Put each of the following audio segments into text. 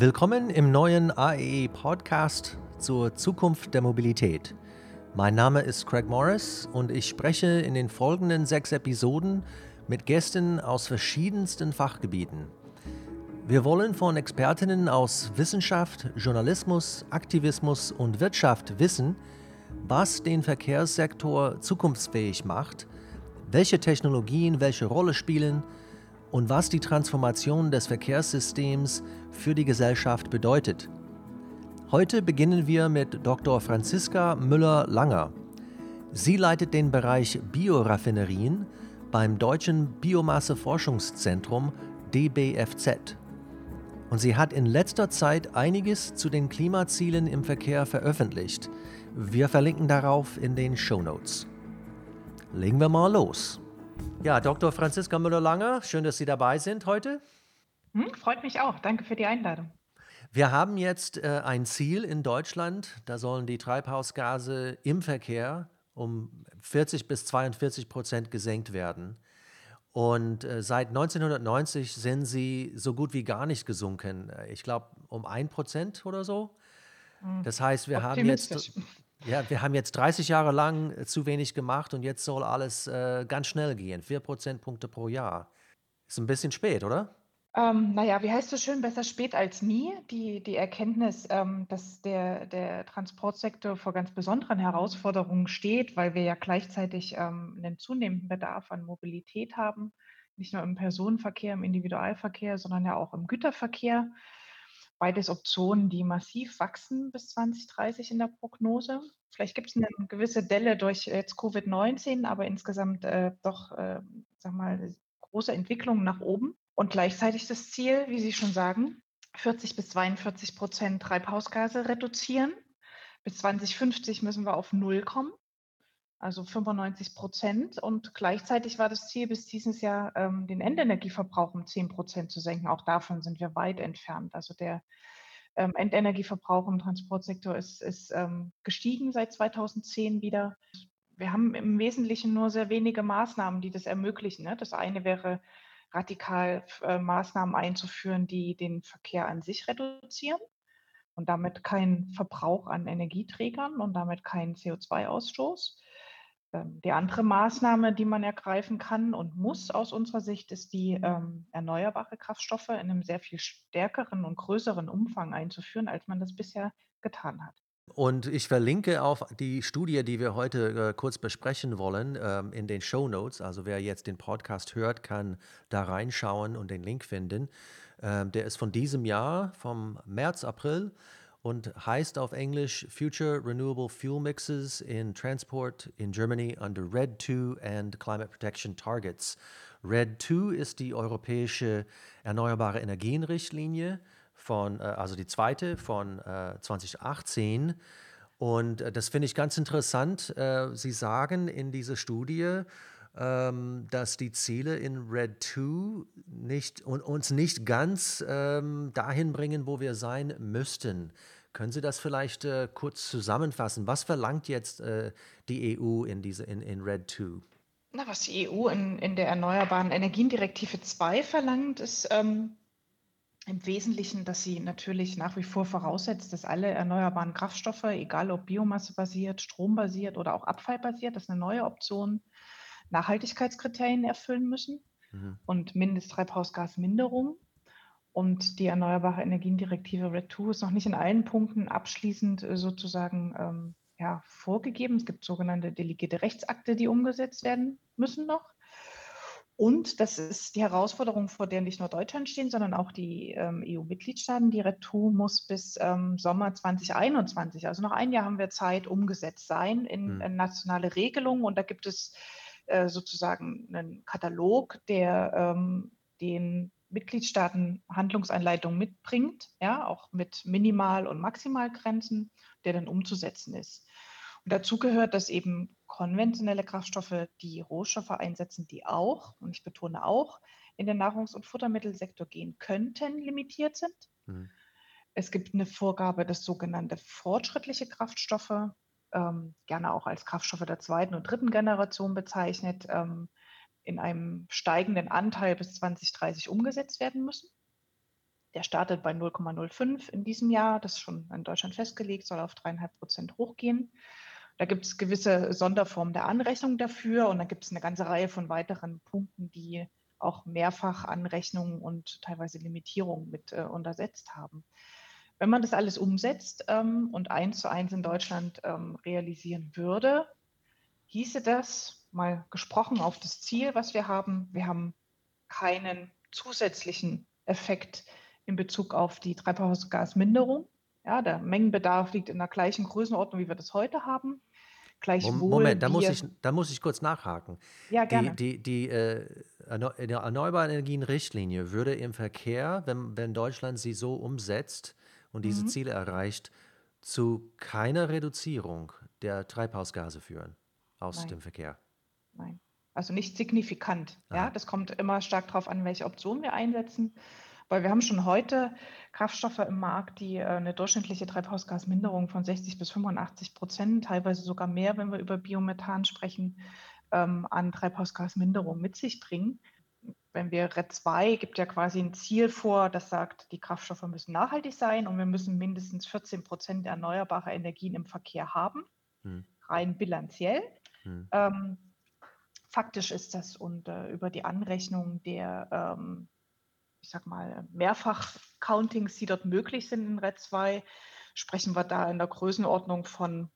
Willkommen im neuen AEE Podcast zur Zukunft der Mobilität. Mein Name ist Craig Morris und ich spreche in den folgenden sechs Episoden mit Gästen aus verschiedensten Fachgebieten. Wir wollen von Expertinnen aus Wissenschaft, Journalismus, Aktivismus und Wirtschaft wissen, was den Verkehrssektor zukunftsfähig macht, welche Technologien welche Rolle spielen und was die Transformation des Verkehrssystems für die Gesellschaft bedeutet. Heute beginnen wir mit Dr. Franziska Müller-Langer. Sie leitet den Bereich Bioraffinerien beim Deutschen Biomasseforschungszentrum DBFZ. Und sie hat in letzter Zeit einiges zu den Klimazielen im Verkehr veröffentlicht. Wir verlinken darauf in den Show Notes. Legen wir mal los. Ja, Dr. Franziska Müller-Langer, schön, dass Sie dabei sind heute. Hm, freut mich auch. Danke für die Einladung. Wir haben jetzt äh, ein Ziel in Deutschland. Da sollen die Treibhausgase im Verkehr um 40 bis 42 Prozent gesenkt werden. Und äh, seit 1990 sind sie so gut wie gar nicht gesunken. Ich glaube um ein Prozent oder so. Hm, das heißt, wir haben jetzt ja, wir haben jetzt 30 Jahre lang äh, zu wenig gemacht und jetzt soll alles äh, ganz schnell gehen. Vier Prozentpunkte pro Jahr. Ist ein bisschen spät, oder? Ähm, naja, wie heißt es schön, besser spät als nie. Die, die Erkenntnis, ähm, dass der, der Transportsektor vor ganz besonderen Herausforderungen steht, weil wir ja gleichzeitig ähm, einen zunehmenden Bedarf an Mobilität haben, nicht nur im Personenverkehr, im Individualverkehr, sondern ja auch im Güterverkehr beides Optionen, die massiv wachsen bis 2030 in der Prognose. Vielleicht gibt es eine gewisse Delle durch jetzt Covid-19, aber insgesamt äh, doch, äh, sag mal, große Entwicklungen nach oben. Und gleichzeitig das Ziel, wie Sie schon sagen, 40 bis 42 Prozent Treibhausgase reduzieren. Bis 2050 müssen wir auf Null kommen also 95 Prozent. Und gleichzeitig war das Ziel bis dieses Jahr, ähm, den Endenergieverbrauch um 10 Prozent zu senken. Auch davon sind wir weit entfernt. Also der ähm, Endenergieverbrauch im Transportsektor ist, ist ähm, gestiegen seit 2010 wieder. Wir haben im Wesentlichen nur sehr wenige Maßnahmen, die das ermöglichen. Ne? Das eine wäre, radikal äh, Maßnahmen einzuführen, die den Verkehr an sich reduzieren und damit keinen Verbrauch an Energieträgern und damit keinen CO2-Ausstoß. Ähm, die andere Maßnahme, die man ergreifen kann und muss aus unserer Sicht, ist die ähm, erneuerbare Kraftstoffe in einem sehr viel stärkeren und größeren Umfang einzuführen, als man das bisher getan hat. Und ich verlinke auf die Studie, die wir heute äh, kurz besprechen wollen, ähm, in den Show Notes. Also wer jetzt den Podcast hört, kann da reinschauen und den Link finden. Ähm, der ist von diesem Jahr, vom März, April und heißt auf Englisch Future Renewable Fuel Mixes in Transport in Germany under RED II and Climate Protection Targets. RED II ist die europäische erneuerbare Energienrichtlinie von, äh, also die zweite von 2018. Äh, und äh, das finde ich ganz interessant. Sie sagen in dieser Studie, ähm, dass die Ziele in Red 2 nicht, uns nicht ganz ähm, dahin bringen, wo wir sein müssten. Können Sie das vielleicht äh, kurz zusammenfassen? Was verlangt jetzt äh, die EU in, diese, in, in Red 2? Na, was die EU in, in der Erneuerbaren Energiendirektive 2 verlangt, ist ähm, im Wesentlichen, dass sie natürlich nach wie vor voraussetzt, dass alle erneuerbaren Kraftstoffe, egal ob biomassebasiert, strombasiert oder auch abfallbasiert, das ist eine neue Option, Nachhaltigkeitskriterien erfüllen müssen mhm. und Mindesttreibhausgasminderung. Und die Erneuerbare Energiendirektive RED II ist noch nicht in allen Punkten abschließend äh, sozusagen ähm, ja, vorgegeben. Es gibt sogenannte delegierte Rechtsakte, die umgesetzt werden müssen noch. Und das ist die Herausforderung, vor der nicht nur Deutschland stehen, sondern auch die ähm, EU-Mitgliedstaaten. Die RED2 muss bis ähm, Sommer 2021, also noch ein Jahr haben wir Zeit, umgesetzt sein in, mhm. in nationale Regelungen. Und da gibt es äh, sozusagen einen Katalog, der ähm, den Mitgliedstaaten Handlungsanleitungen mitbringt, ja, auch mit Minimal- und Maximalgrenzen, der dann umzusetzen ist. Und dazu gehört, dass eben konventionelle Kraftstoffe die Rohstoffe einsetzen, die auch, und ich betone auch, in den Nahrungs- und Futtermittelsektor gehen könnten, limitiert sind. Mhm. Es gibt eine Vorgabe, dass sogenannte fortschrittliche Kraftstoffe ähm, gerne auch als Kraftstoffe der zweiten und dritten Generation bezeichnet, ähm, in einem steigenden Anteil bis 2030 umgesetzt werden müssen. Der startet bei 0,05 in diesem Jahr. Das ist schon in Deutschland festgelegt, soll auf dreieinhalb Prozent hochgehen. Da gibt es gewisse Sonderformen der Anrechnung dafür und dann gibt es eine ganze Reihe von weiteren Punkten, die auch mehrfach Anrechnungen und teilweise Limitierungen mit äh, untersetzt haben. Wenn man das alles umsetzt ähm, und eins zu eins in Deutschland ähm, realisieren würde, hieße das, mal gesprochen auf das Ziel, was wir haben, wir haben keinen zusätzlichen Effekt in Bezug auf die Treibhausgasminderung. Ja, der Mengenbedarf liegt in der gleichen Größenordnung, wie wir das heute haben. Gleichwohl Moment, da muss, ich, da muss ich kurz nachhaken. Ja, gerne. Die, die, die äh, Erneuerbare Energien-Richtlinie würde im Verkehr, wenn, wenn Deutschland sie so umsetzt und diese mhm. Ziele erreicht, zu keiner Reduzierung der Treibhausgase führen aus Nein. dem Verkehr. Nein, also nicht signifikant. Ja, das kommt immer stark darauf an, welche Option wir einsetzen. Weil wir haben schon heute Kraftstoffe im Markt, die äh, eine durchschnittliche Treibhausgasminderung von 60 bis 85 Prozent, teilweise sogar mehr, wenn wir über Biomethan sprechen, ähm, an Treibhausgasminderung mit sich bringen. Wenn wir RED 2 gibt ja quasi ein Ziel vor, das sagt, die Kraftstoffe müssen nachhaltig sein und wir müssen mindestens 14 Prozent erneuerbare Energien im Verkehr haben, hm. rein bilanziell. Hm. Ähm, faktisch ist das und äh, über die Anrechnung der ähm, ich sag mal, Mehrfach-Countings, die dort möglich sind in RED 2, sprechen wir da in der Größenordnung von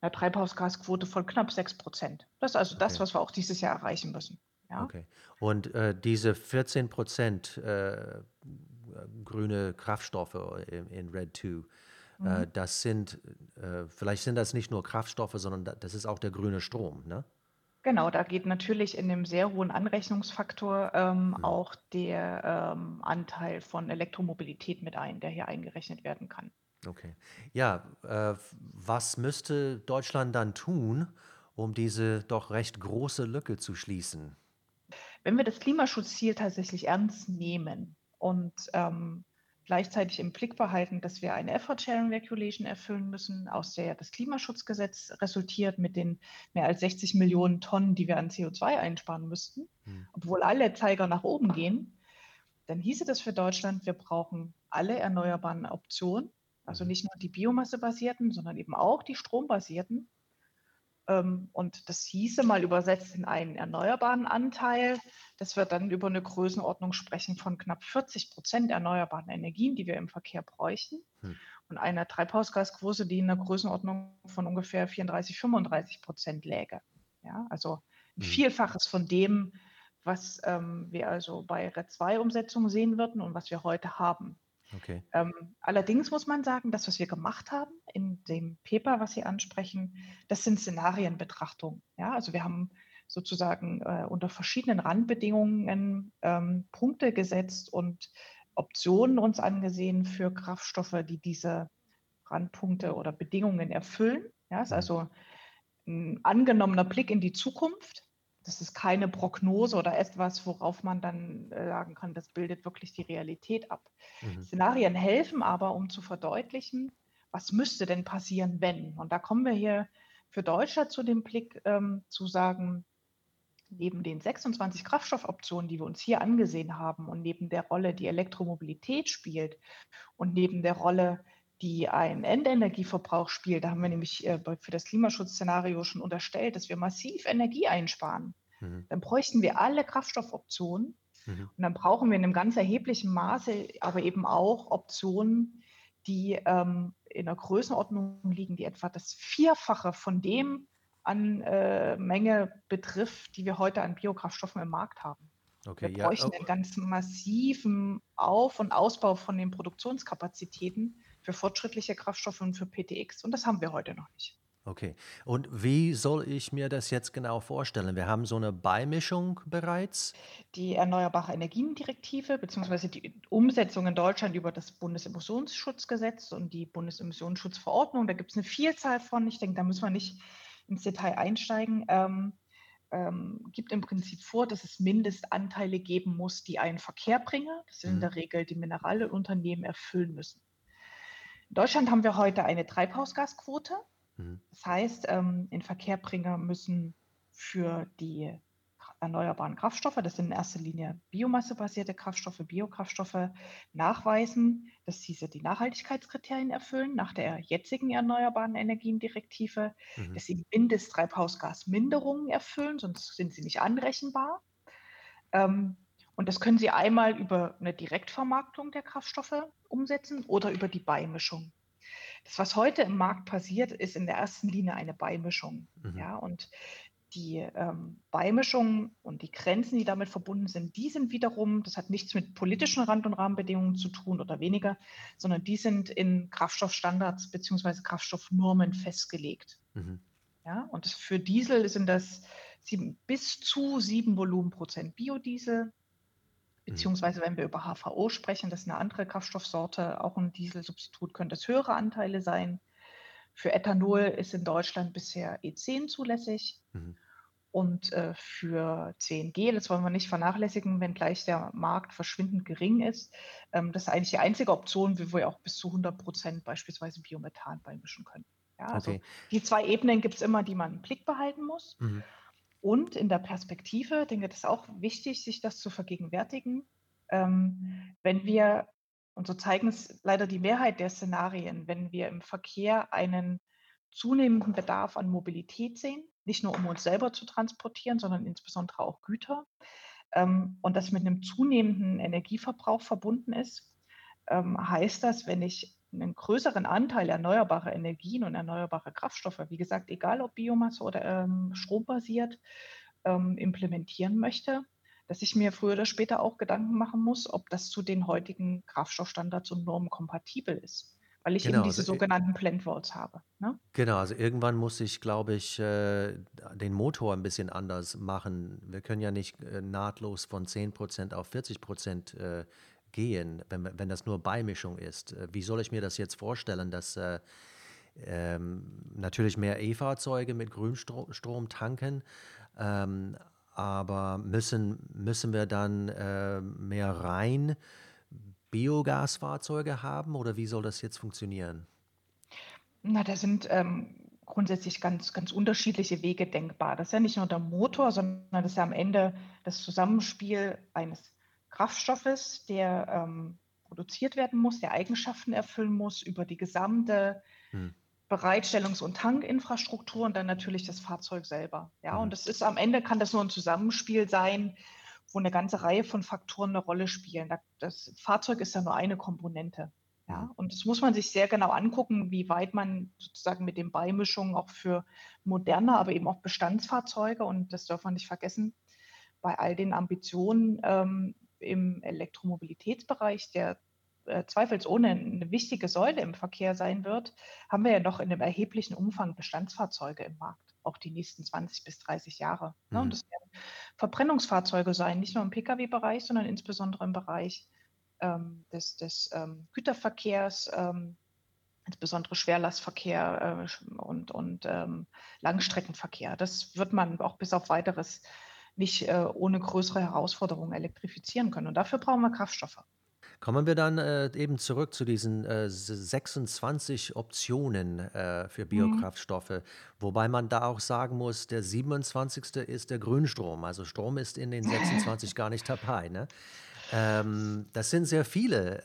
einer Treibhausgasquote von knapp 6 Prozent. Das ist also okay. das, was wir auch dieses Jahr erreichen müssen. Ja? Okay. Und äh, diese 14 Prozent äh, grüne Kraftstoffe in, in RED 2, äh, mhm. das sind, äh, vielleicht sind das nicht nur Kraftstoffe, sondern das ist auch der grüne Strom, ne? Genau, da geht natürlich in dem sehr hohen Anrechnungsfaktor ähm, Mhm. auch der ähm, Anteil von Elektromobilität mit ein, der hier eingerechnet werden kann. Okay. Ja, äh, was müsste Deutschland dann tun, um diese doch recht große Lücke zu schließen? Wenn wir das Klimaschutzziel tatsächlich ernst nehmen und ähm, gleichzeitig im Blick behalten, dass wir eine Effort Sharing Regulation erfüllen müssen, aus der das Klimaschutzgesetz resultiert mit den mehr als 60 Millionen Tonnen, die wir an CO2 einsparen müssten, hm. obwohl alle Zeiger nach oben gehen, dann hieße das für Deutschland, wir brauchen alle erneuerbaren Optionen, also hm. nicht nur die biomassebasierten, sondern eben auch die strombasierten und das hieße mal übersetzt in einen erneuerbaren Anteil, dass wir dann über eine Größenordnung sprechen von knapp 40 Prozent erneuerbaren Energien, die wir im Verkehr bräuchten. Hm. Und einer Treibhausgasquote, die in der Größenordnung von ungefähr 34, 35 Prozent läge. Ja, also ein hm. Vielfaches von dem, was ähm, wir also bei RED 2-Umsetzung sehen würden und was wir heute haben. Okay. Ähm, allerdings muss man sagen, das, was wir gemacht haben in dem Paper, was Sie ansprechen, das sind Szenarienbetrachtungen. Ja, also wir haben sozusagen äh, unter verschiedenen Randbedingungen ähm, Punkte gesetzt und Optionen uns angesehen für Kraftstoffe, die diese Randpunkte oder Bedingungen erfüllen. Ja, ist mhm. also ein angenommener Blick in die Zukunft das ist keine Prognose oder etwas, worauf man dann äh, sagen kann, das bildet wirklich die Realität ab. Mhm. Szenarien helfen aber, um zu verdeutlichen, was müsste denn passieren, wenn. Und da kommen wir hier für Deutschland zu dem Blick ähm, zu sagen, neben den 26 Kraftstoffoptionen, die wir uns hier angesehen haben und neben der Rolle, die Elektromobilität spielt und neben der Rolle, die ein Endenergieverbrauch spielt. Da haben wir nämlich äh, für das Klimaschutzszenario schon unterstellt, dass wir massiv Energie einsparen. Mhm. Dann bräuchten wir alle Kraftstoffoptionen mhm. und dann brauchen wir in einem ganz erheblichen Maße aber eben auch Optionen, die ähm, in einer Größenordnung liegen, die etwa das Vierfache von dem an äh, Menge betrifft, die wir heute an Biokraftstoffen im Markt haben. Okay, wir bräuchten ja. einen ganz massiven Auf- und Ausbau von den Produktionskapazitäten, für fortschrittliche Kraftstoffe und für PTX. Und das haben wir heute noch nicht. Okay. Und wie soll ich mir das jetzt genau vorstellen? Wir haben so eine Beimischung bereits. Die Erneuerbare Energien-Direktive bzw. die Umsetzung in Deutschland über das Bundesemissionsschutzgesetz und die Bundesemissionsschutzverordnung. Da gibt es eine Vielzahl von. Ich denke, da müssen wir nicht ins Detail einsteigen. Ähm, ähm, gibt im Prinzip vor, dass es Mindestanteile geben muss, die einen Verkehr bringen. Das sind mhm. in der Regel die Mineralunternehmen erfüllen müssen. In Deutschland haben wir heute eine Treibhausgasquote. Mhm. Das heißt, ähm, Inverkehrbringer müssen für die erneuerbaren Kraftstoffe, das sind in erster Linie biomassebasierte Kraftstoffe, Biokraftstoffe, nachweisen, dass diese die Nachhaltigkeitskriterien erfüllen nach der jetzigen erneuerbaren Energiendirektive, mhm. dass sie Mindesttreibhausgasminderungen erfüllen, sonst sind sie nicht anrechenbar. Ähm, und das können Sie einmal über eine Direktvermarktung der Kraftstoffe umsetzen oder über die Beimischung. Das, was heute im Markt passiert, ist in der ersten Linie eine Beimischung. Mhm. Ja, und die ähm, Beimischung und die Grenzen, die damit verbunden sind, die sind wiederum, das hat nichts mit politischen Rand- und Rahmenbedingungen zu tun oder weniger, sondern die sind in Kraftstoffstandards bzw. Kraftstoffnormen festgelegt. Mhm. Ja, und für Diesel sind das sieben, bis zu 7 Volumenprozent Biodiesel. Beziehungsweise wenn wir über HVO sprechen, das ist eine andere Kraftstoffsorte, auch ein Dieselsubstitut, können das höhere Anteile sein. Für Ethanol ist in Deutschland bisher E10 zulässig. Mhm. Und äh, für CNG, das wollen wir nicht vernachlässigen, wenngleich der Markt verschwindend gering ist. Ähm, das ist eigentlich die einzige Option, wie wir auch bis zu 100 Prozent beispielsweise Biomethan beimischen können. Ja, also okay. die zwei Ebenen gibt es immer, die man im Blick behalten muss. Mhm. Und in der Perspektive, denke ich, ist auch wichtig, sich das zu vergegenwärtigen. Ähm, wenn wir und so zeigen es leider die Mehrheit der Szenarien, wenn wir im Verkehr einen zunehmenden Bedarf an Mobilität sehen, nicht nur um uns selber zu transportieren, sondern insbesondere auch Güter. Ähm, und das mit einem zunehmenden Energieverbrauch verbunden ist, ähm, heißt das, wenn ich einen größeren Anteil erneuerbarer Energien und erneuerbare Kraftstoffe, wie gesagt, egal ob Biomasse oder ähm, strombasiert, ähm, implementieren möchte, dass ich mir früher oder später auch Gedanken machen muss, ob das zu den heutigen Kraftstoffstandards und Normen kompatibel ist. Weil ich Genau, eben diese also, sogenannten Blend Vaults habe. Ne? genau, also irgendwann muss ich, glaube ich, äh, den Motor ein bisschen anders machen. Wir können ja nicht äh, nahtlos von 10% auf 40% äh, gehen, wenn, wenn das nur Beimischung ist. Äh, wie soll ich mir das jetzt vorstellen, dass äh, ähm, natürlich mehr E-Fahrzeuge mit Grünstrom tanken, ähm, aber müssen, müssen wir dann äh, mehr rein Biogasfahrzeuge haben oder wie soll das jetzt funktionieren? Na, da sind ähm, grundsätzlich ganz, ganz unterschiedliche Wege denkbar. Das ist ja nicht nur der Motor, sondern das ist ja am Ende das Zusammenspiel eines Kraftstoffes, der ähm, produziert werden muss, der Eigenschaften erfüllen muss über die gesamte hm. Bereitstellungs- und Tankinfrastruktur und dann natürlich das Fahrzeug selber. Ja, mhm. und das ist am Ende kann das nur ein Zusammenspiel sein, wo eine ganze Reihe von Faktoren eine Rolle spielen. Das Fahrzeug ist ja nur eine Komponente. Ja, mhm. und das muss man sich sehr genau angucken, wie weit man sozusagen mit den Beimischungen auch für moderne, aber eben auch Bestandsfahrzeuge, und das darf man nicht vergessen, bei all den Ambitionen ähm, im Elektromobilitätsbereich, der äh, zweifelsohne eine wichtige Säule im Verkehr sein wird, haben wir ja noch in einem erheblichen Umfang Bestandsfahrzeuge im Markt, auch die nächsten 20 bis 30 Jahre. Ne? Mhm. Und das werden Verbrennungsfahrzeuge sein, nicht nur im Pkw-Bereich, sondern insbesondere im Bereich ähm, des, des ähm, Güterverkehrs, ähm, insbesondere Schwerlastverkehr äh, und, und ähm, Langstreckenverkehr. Das wird man auch bis auf weiteres nicht äh, ohne größere Herausforderungen elektrifizieren können. Und dafür brauchen wir Kraftstoffe. Kommen wir dann äh, eben zurück zu diesen äh, 26 Optionen äh, für Mhm. Biokraftstoffe, wobei man da auch sagen muss, der 27. ist der Grünstrom. Also Strom ist in den 26 gar nicht dabei. Ne? Ähm, das sind sehr viele.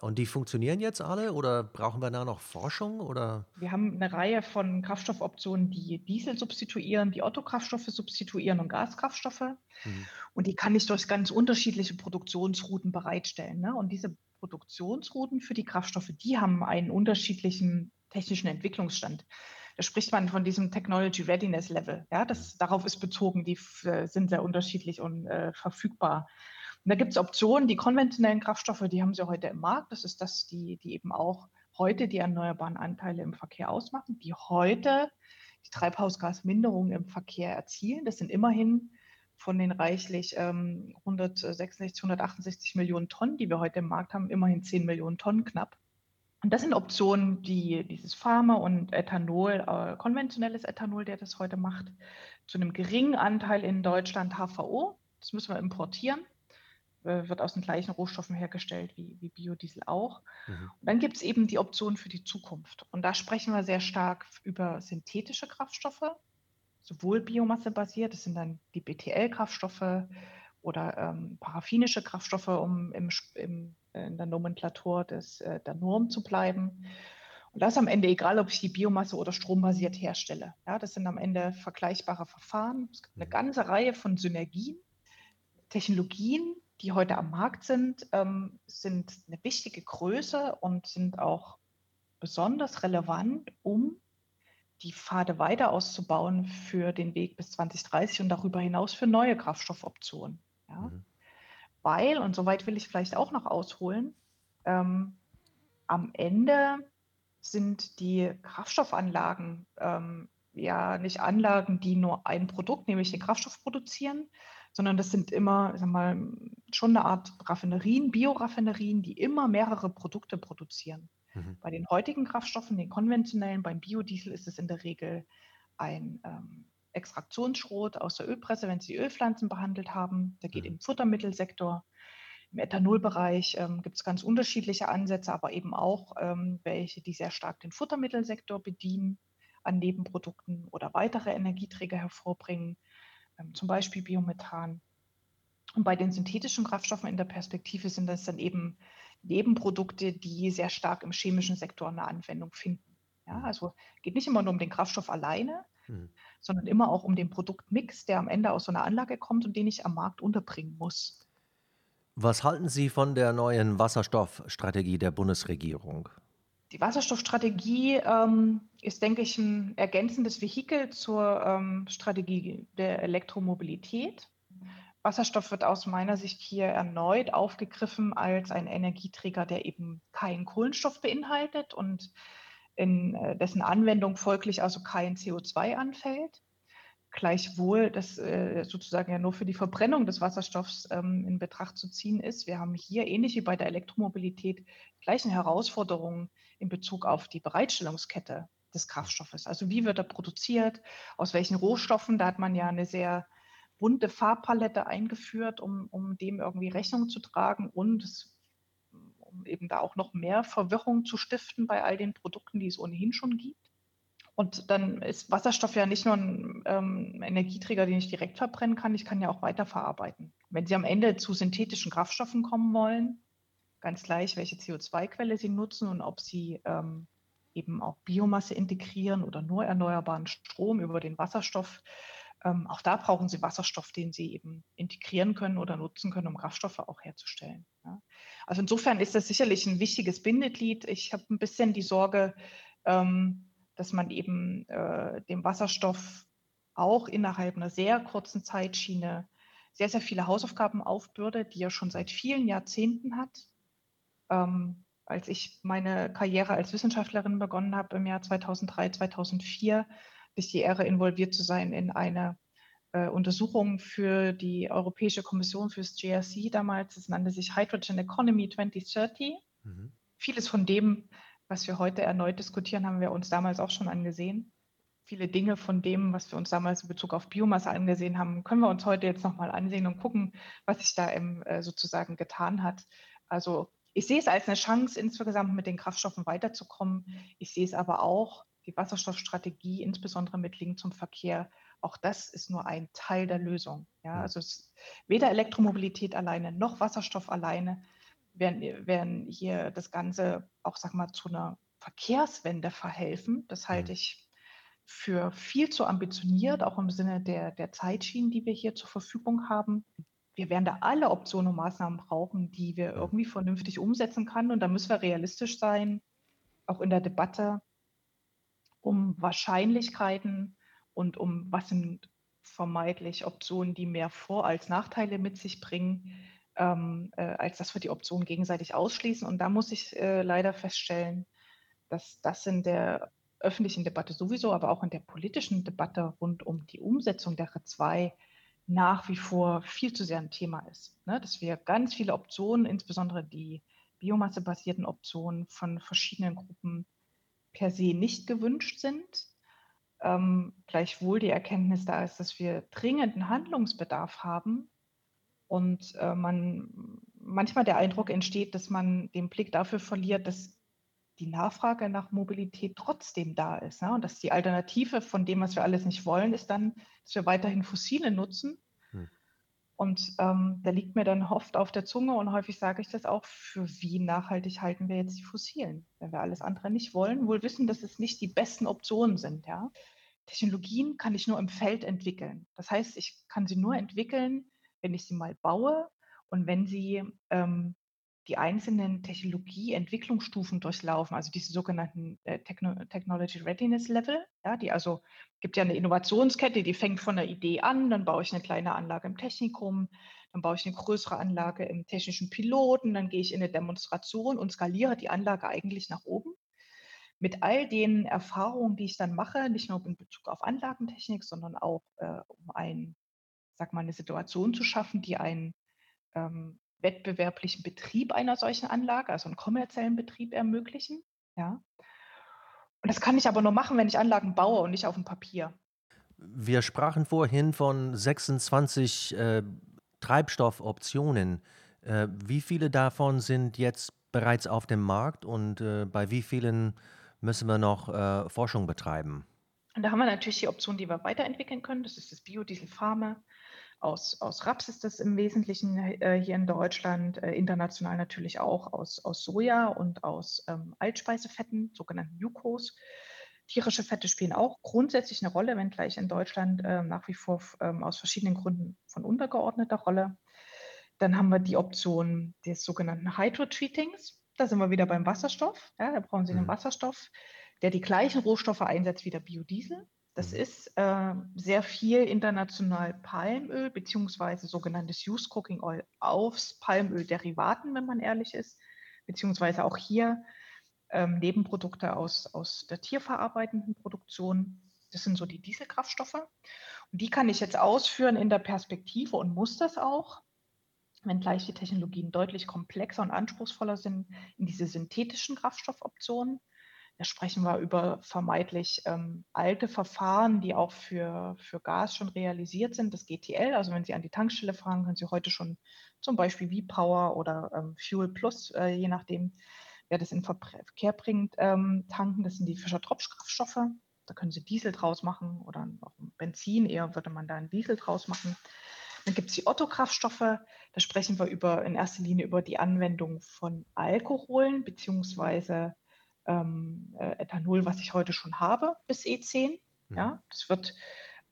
Und die funktionieren jetzt alle oder brauchen wir da noch Forschung oder? Wir haben eine Reihe von Kraftstoffoptionen, die Diesel substituieren, die Otto-Kraftstoffe substituieren und Gaskraftstoffe. Mhm. Und die kann ich durch ganz unterschiedliche Produktionsrouten bereitstellen. Ne? Und diese Produktionsrouten für die Kraftstoffe, die haben einen unterschiedlichen technischen Entwicklungsstand. Da spricht man von diesem Technology Readiness Level. Ja, das, mhm. darauf ist bezogen, die sind sehr unterschiedlich und äh, verfügbar. Und da gibt es Optionen, die konventionellen Kraftstoffe, die haben sie heute im Markt. Das ist das, die, die eben auch heute die erneuerbaren Anteile im Verkehr ausmachen, die heute die Treibhausgasminderung im Verkehr erzielen. Das sind immerhin von den reichlich ähm, 166, 168 Millionen Tonnen, die wir heute im Markt haben, immerhin 10 Millionen Tonnen knapp. Und das sind Optionen, die dieses Pharma und Ethanol, äh, konventionelles Ethanol, der das heute macht, zu einem geringen Anteil in Deutschland HVO. Das müssen wir importieren. Äh, wird aus den gleichen Rohstoffen hergestellt wie, wie Biodiesel auch. Mhm. Und dann gibt es eben die Option für die Zukunft. Und da sprechen wir sehr stark über synthetische Kraftstoffe, sowohl biomassebasiert, das sind dann die BTL-Kraftstoffe oder ähm, paraffinische Kraftstoffe, um im, im, in der Nomenklatur des, äh, der Norm zu bleiben. Und das ist am Ende egal, ob ich die Biomasse oder strombasiert herstelle. Ja, das sind am Ende vergleichbare Verfahren. Es gibt eine mhm. ganze Reihe von Synergien, Technologien, die heute am Markt sind, ähm, sind eine wichtige Größe und sind auch besonders relevant, um die Pfade weiter auszubauen für den Weg bis 2030 und darüber hinaus für neue Kraftstoffoptionen. Ja? Mhm. Weil, und soweit will ich vielleicht auch noch ausholen, ähm, am Ende sind die Kraftstoffanlagen ähm, ja nicht Anlagen, die nur ein Produkt, nämlich den Kraftstoff produzieren, sondern das sind immer, sag mal, schon eine Art Raffinerien, Bioraffinerien, die immer mehrere Produkte produzieren. Mhm. Bei den heutigen Kraftstoffen, den konventionellen, beim Biodiesel ist es in der Regel ein ähm, Extraktionsschrot aus der Ölpresse, wenn Sie Ölpflanzen behandelt haben. Der geht mhm. im Futtermittelsektor. Im Ethanolbereich ähm, gibt es ganz unterschiedliche Ansätze, aber eben auch ähm, welche, die sehr stark den Futtermittelsektor bedienen an Nebenprodukten oder weitere Energieträger hervorbringen, zum Beispiel Biomethan. Und bei den synthetischen Kraftstoffen in der Perspektive sind das dann eben Nebenprodukte, die sehr stark im chemischen Sektor eine Anwendung finden. Ja, mhm. also geht nicht immer nur um den Kraftstoff alleine, mhm. sondern immer auch um den Produktmix, der am Ende aus so einer Anlage kommt und den ich am Markt unterbringen muss. Was halten Sie von der neuen Wasserstoffstrategie der Bundesregierung? Die Wasserstoffstrategie ähm, ist, denke ich, ein ergänzendes Vehikel zur ähm, Strategie der Elektromobilität. Wasserstoff wird aus meiner Sicht hier erneut aufgegriffen als ein Energieträger, der eben keinen Kohlenstoff beinhaltet und in äh, dessen Anwendung folglich also kein CO2 anfällt. Gleichwohl das äh, sozusagen ja nur für die Verbrennung des Wasserstoffs ähm, in Betracht zu ziehen ist. Wir haben hier ähnlich wie bei der Elektromobilität gleichen Herausforderungen in Bezug auf die Bereitstellungskette des Kraftstoffes. Also wie wird er produziert, aus welchen Rohstoffen, da hat man ja eine sehr bunte Farbpalette eingeführt, um, um dem irgendwie Rechnung zu tragen und es, um eben da auch noch mehr Verwirrung zu stiften bei all den Produkten, die es ohnehin schon gibt. Und dann ist Wasserstoff ja nicht nur ein ähm, Energieträger, den ich direkt verbrennen kann, ich kann ja auch weiterverarbeiten. Wenn Sie am Ende zu synthetischen Kraftstoffen kommen wollen, ganz gleich, welche CO2-Quelle Sie nutzen und ob Sie ähm, eben auch Biomasse integrieren oder nur erneuerbaren Strom über den Wasserstoff, ähm, auch da brauchen sie Wasserstoff, den sie eben integrieren können oder nutzen können, um Kraftstoffe auch herzustellen. Ja. Also insofern ist das sicherlich ein wichtiges Bindeglied. Ich habe ein bisschen die Sorge, ähm, dass man eben äh, dem Wasserstoff auch innerhalb einer sehr kurzen Zeitschiene sehr, sehr viele Hausaufgaben aufbürdet, die er schon seit vielen Jahrzehnten hat. Ähm, als ich meine Karriere als Wissenschaftlerin begonnen habe im Jahr 2003, 2004, ich die Ehre, involviert zu sein in eine äh, Untersuchung für die Europäische Kommission fürs GRC damals. Es nannte sich Hydrogen Economy 2030. Mhm. Vieles von dem, was wir heute erneut diskutieren, haben wir uns damals auch schon angesehen. Viele Dinge von dem, was wir uns damals in Bezug auf Biomasse angesehen haben, können wir uns heute jetzt nochmal ansehen und gucken, was sich da im, äh, sozusagen getan hat. Also ich sehe es als eine Chance, insgesamt mit den Kraftstoffen weiterzukommen. Ich sehe es aber auch die Wasserstoffstrategie, insbesondere mit Link zum Verkehr, auch das ist nur ein Teil der Lösung. Ja, also weder Elektromobilität alleine noch Wasserstoff alleine werden, werden hier das Ganze auch, sag mal, zu einer Verkehrswende verhelfen. Das halte ich für viel zu ambitioniert, auch im Sinne der, der Zeitschienen, die wir hier zur Verfügung haben. Wir werden da alle Optionen und Maßnahmen brauchen, die wir irgendwie vernünftig umsetzen können. Und da müssen wir realistisch sein, auch in der Debatte, um Wahrscheinlichkeiten und um was sind vermeintlich Optionen, die mehr Vor- als Nachteile mit sich bringen, ähm, äh, als dass wir die Optionen gegenseitig ausschließen. Und da muss ich äh, leider feststellen, dass das in der öffentlichen Debatte sowieso, aber auch in der politischen Debatte rund um die Umsetzung der R2 nach wie vor viel zu sehr ein Thema ist. Ne? Dass wir ganz viele Optionen, insbesondere die biomassebasierten Optionen von verschiedenen Gruppen per se nicht gewünscht sind. Ähm, gleichwohl die Erkenntnis da ist, dass wir dringenden Handlungsbedarf haben und äh, man manchmal der Eindruck entsteht, dass man den Blick dafür verliert, dass die Nachfrage nach Mobilität trotzdem da ist. Ne? Und dass die Alternative von dem, was wir alles nicht wollen, ist dann, dass wir weiterhin fossile nutzen. Hm. Und ähm, da liegt mir dann oft auf der Zunge und häufig sage ich das auch, für wie nachhaltig halten wir jetzt die Fossilen, wenn wir alles andere nicht wollen, wohl wissen, dass es nicht die besten Optionen sind. Ja? Technologien kann ich nur im Feld entwickeln. Das heißt, ich kann sie nur entwickeln, wenn ich sie mal baue und wenn sie ähm, die einzelnen Technologieentwicklungsstufen durchlaufen, also diese sogenannten äh, Techno Technology Readiness Level, ja, die also gibt ja eine Innovationskette, die fängt von der Idee an, dann baue ich eine kleine Anlage im Technikum, dann baue ich eine größere Anlage im technischen Piloten, dann gehe ich in eine Demonstration und skaliere die Anlage eigentlich nach oben. Mit all den Erfahrungen, die ich dann mache, nicht nur in Bezug auf Anlagentechnik, sondern auch äh, um ein, sag mal, eine Situation zu schaffen, die ein ähm, wettbewerblichen Betrieb einer solchen Anlage, also einen kommerziellen Betrieb ermöglichen. Ja. Und das kann ich aber nur machen, wenn ich Anlagen baue und nicht auf dem Papier. Wir sprachen vorhin von 26 äh, Treibstoffoptionen. Äh, wie viele davon sind jetzt bereits auf dem Markt und äh, bei wie vielen müssen wir noch äh, Forschung betreiben? Und da haben wir natürlich die Option, die wir weiterentwickeln können. Das ist das Biodiesel Pharma, aus, aus Raps ist das im Wesentlichen äh, hier in Deutschland, äh, international natürlich auch aus, aus Soja und aus ähm, Altspeisefetten, sogenannten Jukos. Tierische Fette spielen auch grundsätzlich eine Rolle, wenngleich in Deutschland äh, nach wie vor ähm, aus verschiedenen Gründen von untergeordneter Rolle. Dann haben wir die Option des sogenannten Hydrotreatings. Da sind wir wieder beim Wasserstoff. Ja, da brauchen Sie einen mhm. Wasserstoff, der die gleichen Rohstoffe einsetzt wie der Biodiesel. Das mhm. ist äh, sehr viel international Palmöl beziehungsweise sogenanntes Use Cooking Oil aufs Palmölderivaten, wenn man ehrlich ist, beziehungsweise auch hier ähm, Nebenprodukte aus, aus der tierverarbeitenden Produktion. Das sind so die Dieselkraftstoffe. Und die kann ich jetzt ausführen in der Perspektive und muss das auch, wenngleich die Technologien deutlich komplexer und anspruchsvoller sind, in diese synthetischen Kraftstoffoptionen. Da sprechen wir über vermeintlich ähm, alte Verfahren, die auch für, für Gas schon realisiert sind, das GTL. Also wenn Sie an die Tankstelle fahren, können Sie heute schon zum Beispiel V-Power oder ähm, Fuel Plus, äh, je nachdem, wer das in Verkehr bringt, ähm, tanken. Das sind die Fischer-Tropsch-Kraftstoffe. Da können Sie Diesel draus machen oder auch Benzin, eher würde man da einen Diesel draus machen. Dann gibt es die Otto-Kraftstoffe. Da sprechen wir über, in erster Linie über die Anwendung von Alkoholen beziehungsweise ähm, äh, Ethanol, was ich heute schon habe, bis E10. Mhm. Ja, das wird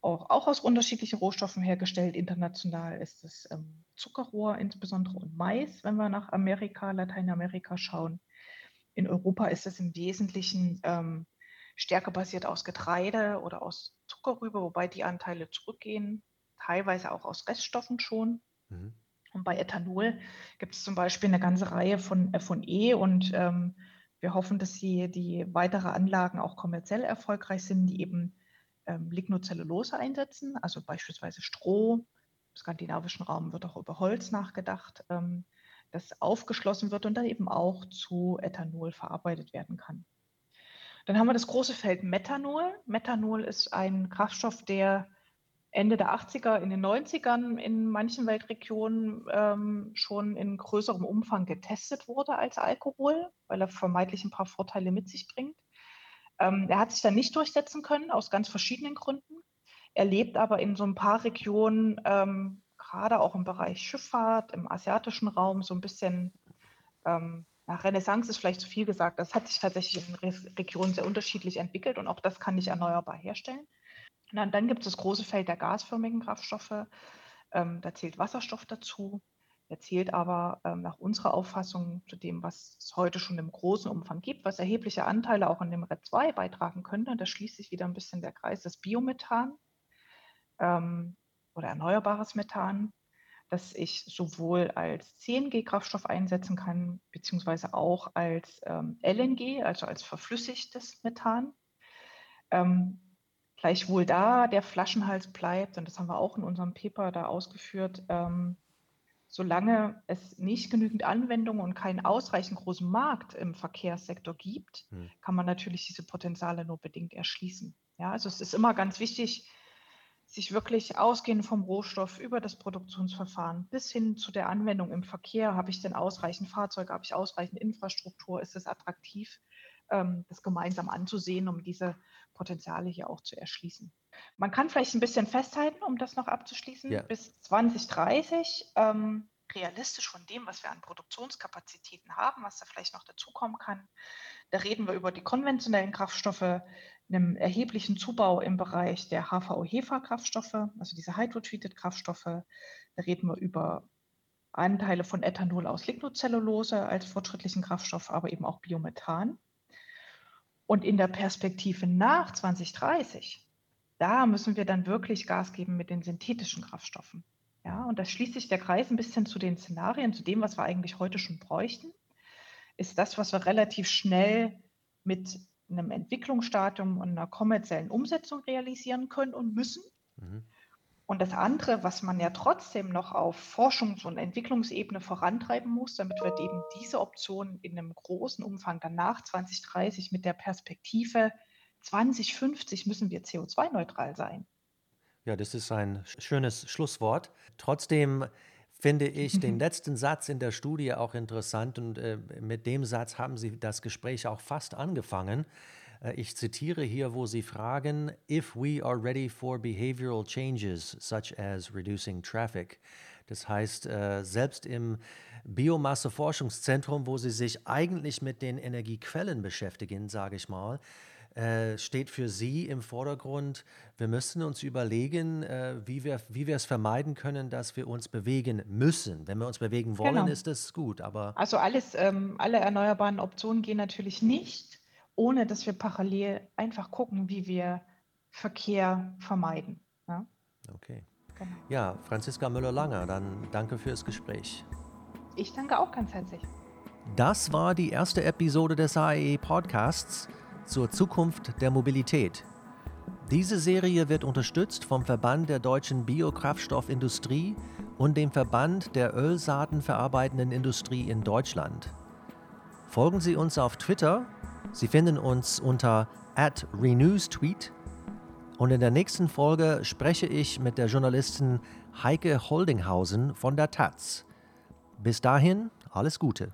auch, auch aus unterschiedlichen Rohstoffen hergestellt. International ist es ähm, Zuckerrohr insbesondere und Mais, wenn wir nach Amerika, Lateinamerika schauen. In Europa ist es im Wesentlichen ähm, stärker basiert aus Getreide oder aus Zuckerrübe, wobei die Anteile zurückgehen, teilweise auch aus Reststoffen schon. Mhm. Und bei Ethanol gibt es zum Beispiel eine ganze Reihe von F&E und ähm, wir hoffen, dass sie die weitere Anlagen auch kommerziell erfolgreich sind, die eben ähm, Lignocellulose einsetzen, also beispielsweise Stroh. Im skandinavischen Raum wird auch über Holz nachgedacht, ähm, das aufgeschlossen wird und dann eben auch zu Ethanol verarbeitet werden kann. Dann haben wir das große Feld Methanol. Methanol ist ein Kraftstoff, der Ende der 80er, in den 90ern in manchen Weltregionen ähm, schon in größerem Umfang getestet wurde als Alkohol, weil er vermeintlich ein paar Vorteile mit sich bringt. Ähm, er hat sich dann nicht durchsetzen können, aus ganz verschiedenen Gründen. Er lebt aber in so ein paar Regionen, ähm, gerade auch im Bereich Schifffahrt, im asiatischen Raum, so ein bisschen, ähm, ja, Renaissance ist vielleicht zu viel gesagt, das hat sich tatsächlich in Regionen sehr unterschiedlich entwickelt und auch das kann ich erneuerbar herstellen. Und dann gibt es das große Feld der gasförmigen Kraftstoffe. Ähm, da zählt Wasserstoff dazu. Er zählt aber ähm, nach unserer Auffassung zu dem, was es heute schon im großen Umfang gibt, was erhebliche Anteile auch in dem RED 2 beitragen könnte. Da schließt sich wieder ein bisschen der Kreis, das Biomethan ähm, oder erneuerbares Methan, das ich sowohl als CNG-Kraftstoff einsetzen kann, beziehungsweise auch als ähm, LNG, also als verflüssigtes Methan. Ähm, Gleichwohl da der Flaschenhals bleibt, und das haben wir auch in unserem Paper da ausgeführt, ähm, solange es nicht genügend Anwendungen und keinen ausreichend großen Markt im Verkehrssektor gibt, hm. kann man natürlich diese Potenziale nur bedingt erschließen. Ja, also es ist immer ganz wichtig, sich wirklich ausgehend vom Rohstoff über das Produktionsverfahren bis hin zu der Anwendung im Verkehr, habe ich denn ausreichend Fahrzeuge, habe ich ausreichend Infrastruktur, ist es attraktiv, das gemeinsam anzusehen, um diese Potenziale hier auch zu erschließen. Man kann vielleicht ein bisschen festhalten, um das noch abzuschließen, Ja. bis 2030 ähm, realistisch von dem, was wir an Produktionskapazitäten haben, was da vielleicht noch dazukommen kann. Da reden wir über die konventionellen Kraftstoffe, einem erheblichen Zubau im Bereich der HVO-Hefa-Kraftstoffe, also diese Hydrotreated-Kraftstoffe. Da reden wir über Anteile von Ethanol aus Lignocellulose als fortschrittlichen Kraftstoff, aber eben auch Biomethan. Und in der Perspektive nach 2030, da müssen wir dann wirklich Gas geben mit den synthetischen Kraftstoffen. Ja, und da schließt sich der Kreis ein bisschen zu den Szenarien, zu dem, was wir eigentlich heute schon bräuchten, ist das, was wir relativ schnell mit einem Entwicklungsstadium und einer kommerziellen Umsetzung realisieren können und müssen. Mhm. Und das andere, was man ja trotzdem noch auf Forschungs- und Entwicklungsebene vorantreiben muss, damit wir eben diese Option in einem großen Umfang danach 2030 mit der Perspektive 2050 müssen wir CO2-neutral sein. Ja, das ist ein schönes Schlusswort. Trotzdem finde ich den letzten Satz in der Studie auch interessant und äh, mit dem Satz haben Sie das Gespräch auch fast angefangen. Äh, ich zitiere hier, wo Sie fragen, if we are ready for behavioral changes such as reducing traffic. Das heißt, äh, selbst im Biomasse-Forschungszentrum, wo Sie sich eigentlich mit den Energiequellen beschäftigen, sage ich mal, äh, steht für Sie im Vordergrund, wir müssen uns überlegen, wie wir, wie wir es vermeiden können, dass wir uns bewegen müssen. Wenn wir uns bewegen wollen, Genau. ist das gut, aber Also alles, ähm, alle erneuerbaren Optionen gehen natürlich nicht, ohne dass wir parallel einfach gucken, wie wir Verkehr vermeiden. Ja, okay. genau. Ja, Franziska Müller-Langer, dann danke fürs Gespräch. Ich danke auch ganz herzlich. Das war die erste Episode des AEE Podcasts zur Zukunft der Mobilität. Diese Serie wird unterstützt vom Verband der deutschen Biokraftstoffindustrie und dem Verband der Ölsaatenverarbeitenden Industrie in Deutschland. Folgen Sie uns auf Twitter. Sie finden uns unter @renewstweet. Und in der nächsten Folge spreche ich mit der Journalistin Heike Holdinghausen von der Taz. Bis dahin, alles Gute.